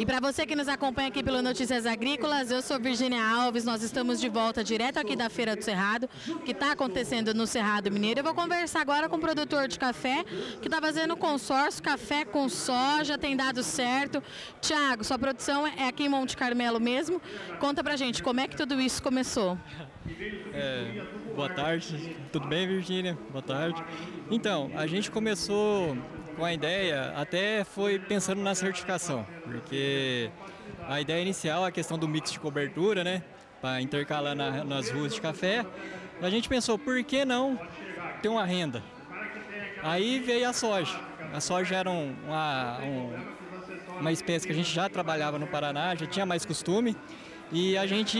E para você que nos acompanha aqui pelo Notícias Agrícolas, eu sou Virginia Alves, nós estamos de volta direto aqui da Feira do Cerrado, que está acontecendo no Cerrado Mineiro. Eu vou conversar agora com o produtor de café, que está fazendo consórcio café com soja, tem dado certo. Tiago, sua produção é aqui em Monte Carmelo mesmo. Conta pra gente, como é que tudo isso começou? É, boa tarde, tudo bem, Virginia? Boa tarde. Então, a gente começou com a ideia, até foi pensando na certificação, porque a ideia inicial, a questão do mix de cobertura, né, para intercalar na, nas ruas de café, a gente pensou, por que não ter uma renda? Aí veio a soja. A soja era um, uma, um, uma espécie que a gente já trabalhava no Paraná, já tinha mais costume, e a gente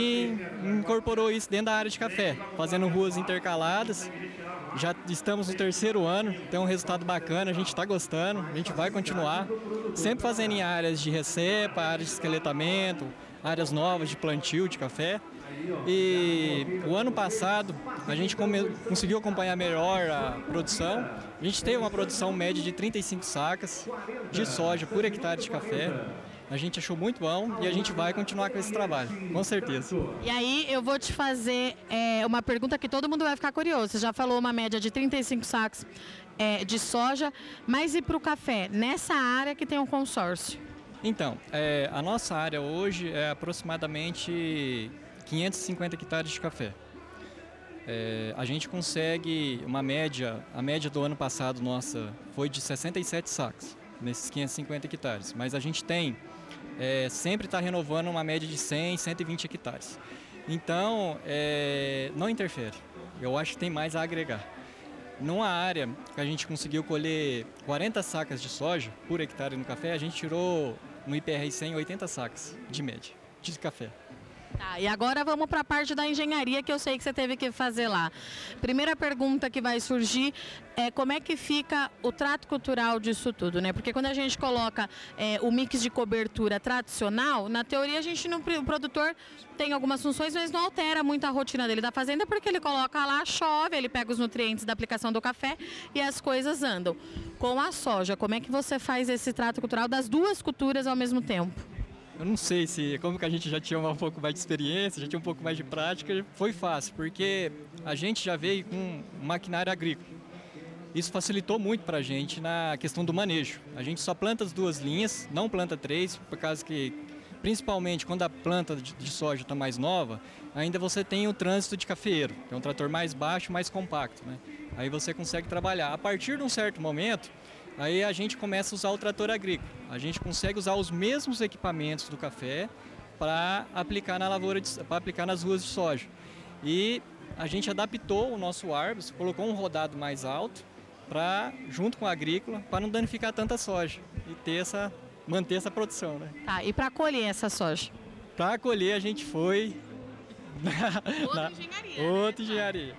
incorporou isso dentro da área de café, fazendo ruas intercaladas. Já estamos no terceiro ano, tem um resultado bacana, a gente está gostando, a gente vai continuar. Sempre fazendo em áreas de recepa, áreas de esqueletamento, áreas novas de plantio de café. E o ano passado a gente conseguiu acompanhar melhor a produção. A gente teve uma produção média de 35 sacas de soja por hectare de café. A gente achou muito bom e a gente vai continuar com esse trabalho, com certeza. E aí eu vou te fazer é, uma pergunta que todo mundo vai ficar curioso. Você já falou uma média de 35 sacos é, de soja, mas e para o café? Nessa área que tem um consórcio? Então, é, a nossa área hoje é aproximadamente 550 hectares de café. É, a gente consegue uma média, a média do ano passado nossa foi de 67 sacos nesses 550 hectares, mas a gente tem é, sempre está renovando uma média de 100, 120 hectares. Então, é, não interfere. Eu acho que tem mais a agregar. Numa área que a gente conseguiu colher 40 sacas de soja por hectare no café, a gente tirou no IPR 100 80 sacas de média de café. Tá, e agora vamos para a parte da engenharia que eu sei que você teve que fazer lá. Primeira pergunta que vai surgir é como é que fica o trato cultural disso tudo, né? Porque quando a gente coloca é, o mix de cobertura tradicional, na teoria a gente não, o produtor tem algumas funções, mas não altera muito a rotina dele da fazenda, porque ele coloca lá, chove, ele pega os nutrientes da aplicação do café e as coisas andam. Com a soja, como é que você faz esse trato cultural das duas culturas ao mesmo tempo? Eu não sei se, como que a gente já tinha um pouco mais de experiência, já tinha um pouco mais de prática, foi fácil, porque a gente já veio com maquinário agrícola. Isso facilitou muito para a gente na questão do manejo. A gente só planta as duas linhas, não planta três, por causa que, principalmente quando a planta de soja está mais nova, ainda você tem o trânsito de cafeiro, que é um trator mais baixo, mais compacto. Né? Aí você consegue trabalhar. A partir de um certo momento, Aí a gente começa a usar o trator agrícola. A gente consegue usar os mesmos equipamentos do café para aplicar na lavoura, para aplicar nas ruas de soja. E a gente adaptou o nosso Arbus, colocou um rodado mais alto para junto com a agrícola para não danificar tanta soja e ter essa manter essa produção, né? Tá, e para colher essa soja? Para colher a gente foi outra na, engenharia. Outra né? engenharia.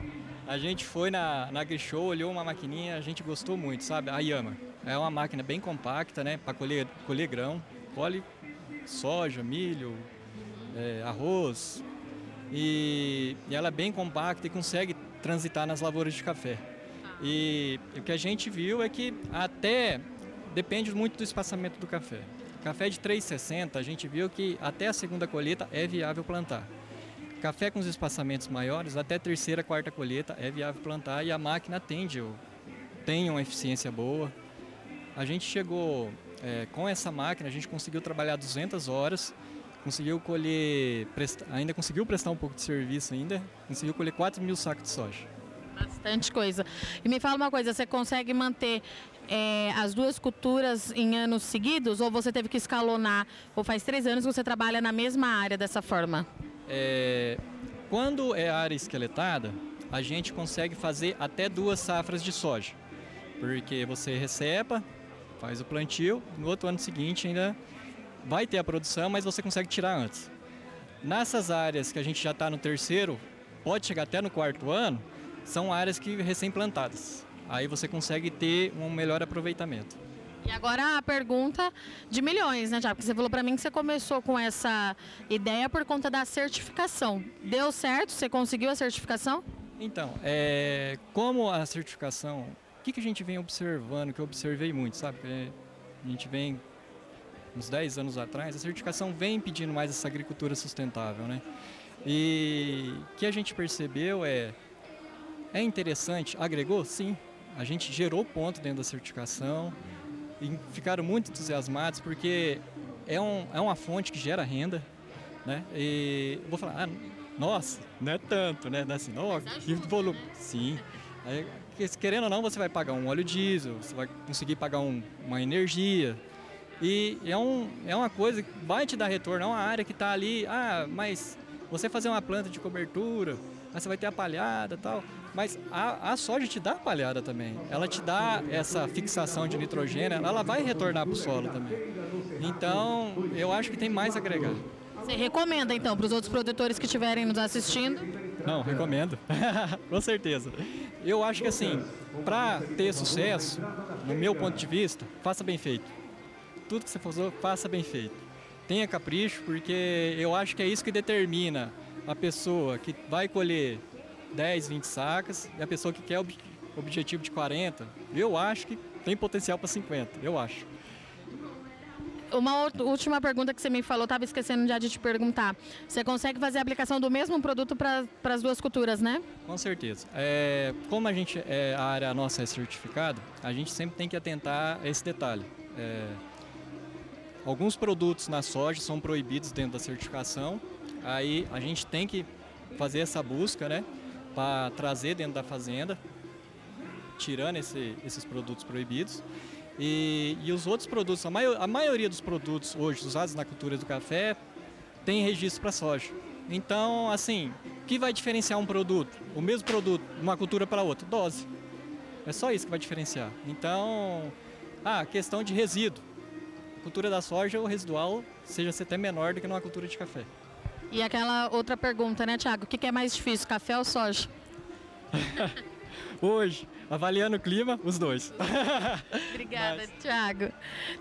A gente foi na, na Grishow, olhou uma maquininha, a gente gostou muito, sabe? A Yama. É uma máquina bem compacta, né, para colher, colher grão. Colhe soja, milho, é, arroz. E, e, ela é bem compacta e consegue transitar nas lavouras de café. E, e o que a gente viu é que até depende muito do espaçamento do café. Café de 3,60, a gente viu que até a segunda colheita é viável plantar. Café com os espaçamentos maiores, até terceira, quarta colheita é viável plantar e a máquina atende, tem uma eficiência boa. A gente chegou é, com essa máquina, a gente conseguiu trabalhar 200 horas, conseguiu colher, presta, ainda conseguiu prestar um pouco de serviço ainda, conseguiu colher 4 mil sacos de soja. Bastante coisa. E me fala uma coisa, você consegue manter é, as duas culturas em anos seguidos ou você teve que escalonar? Ou faz três anos que você trabalha na mesma área dessa forma? É, quando é área esqueletada, a gente consegue fazer até duas safras de soja. Porque você recepa, faz o plantio, no outro ano seguinte ainda vai ter a produção, mas você consegue tirar antes. Nessas áreas que a gente já está no terceiro, pode chegar até no quarto ano, são áreas que recém-plantadas. Aí você consegue ter um melhor aproveitamento. E agora a pergunta de milhões, né, Tiago? Porque você falou para mim que você começou com essa ideia por conta da certificação. Deu certo? Você conseguiu a certificação? Então, é, como a certificação o que, que a gente vem observando, que eu observei muito, sabe? A gente vem uns 10 anos atrás, a certificação vem pedindo mais essa agricultura sustentável, né? E o que a gente percebeu é é interessante, agregou? Sim. A gente gerou ponto dentro da certificação e ficaram muito entusiasmados porque é, um, é uma fonte que gera renda, né? E vou falar, ah, nossa, não é tanto, né? Não é assim, oh, que volume. Sim. Aí, querendo ou não, você vai pagar um óleo diesel, você vai conseguir pagar um, uma energia. E é, um, é uma coisa que vai te dar retorno, é uma área que está ali, ah, mas você fazer uma planta de cobertura, aí você vai ter a palhada e tal. Mas a, a soja te dá a palhada também. Ela te dá essa fixação de nitrogênio, ela vai retornar para o solo também. Então, eu acho que tem mais a agregar. Você recomenda então para os outros produtores que estiverem nos assistindo? Não, recomendo. Com certeza. Eu acho que assim, para ter sucesso, no meu ponto de vista, faça bem feito. Tudo que você fazer, faça bem feito. Tenha capricho, porque eu acho que é isso que determina a pessoa que vai colher 10, 20 sacas e a pessoa que quer o objetivo de 40. Eu acho que tem potencial para 50, eu acho. Uma última pergunta que você me falou, estava esquecendo já de te perguntar. Você consegue fazer a aplicação do mesmo produto para as duas culturas, né? Com certeza. É, como a gente é, a área nossa é certificada, a gente sempre tem que atentar a esse detalhe. É, alguns produtos na soja são proibidos dentro da certificação, aí a gente tem que fazer essa busca, né, para trazer dentro da fazenda, tirando esse, esses produtos proibidos. E, e os outros produtos, a, maior, a maioria dos produtos hoje usados na cultura do café tem registro para soja. Então, assim, o que vai diferenciar um produto, o mesmo produto, uma cultura para outra? Dose. É só isso que vai diferenciar. Então, ah, questão de resíduo. A cultura da soja, o residual, seja até menor do que numa cultura de café. E aquela outra pergunta, né, Tiago? O que é mais difícil, café ou soja? Hoje, avaliando o clima, os dois. Obrigada, Mas... Tiago.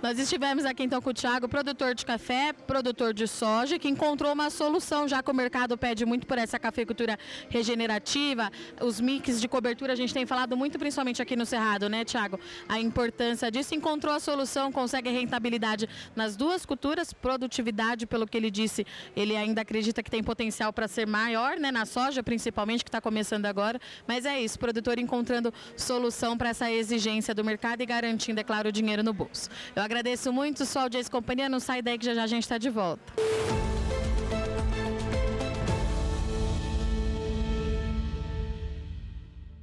Nós estivemos aqui então com o Tiago, produtor de café, produtor de soja, que encontrou uma solução, já que o mercado pede muito por essa cafeicultura regenerativa, os mix de cobertura, a gente tem falado muito, principalmente aqui no Cerrado, né, Tiago? A importância disso, encontrou a solução, consegue rentabilidade nas duas culturas, produtividade, pelo que ele disse, ele ainda acredita que tem potencial para ser maior, né, na soja, principalmente, que está começando agora, mas é isso, produtor encontrando solução para essa exigência do mercado e garantindo, é claro, o dinheiro no bolso. Eu agradeço muito sua audiência e companhia. Não sai daí que já, já a gente está de volta.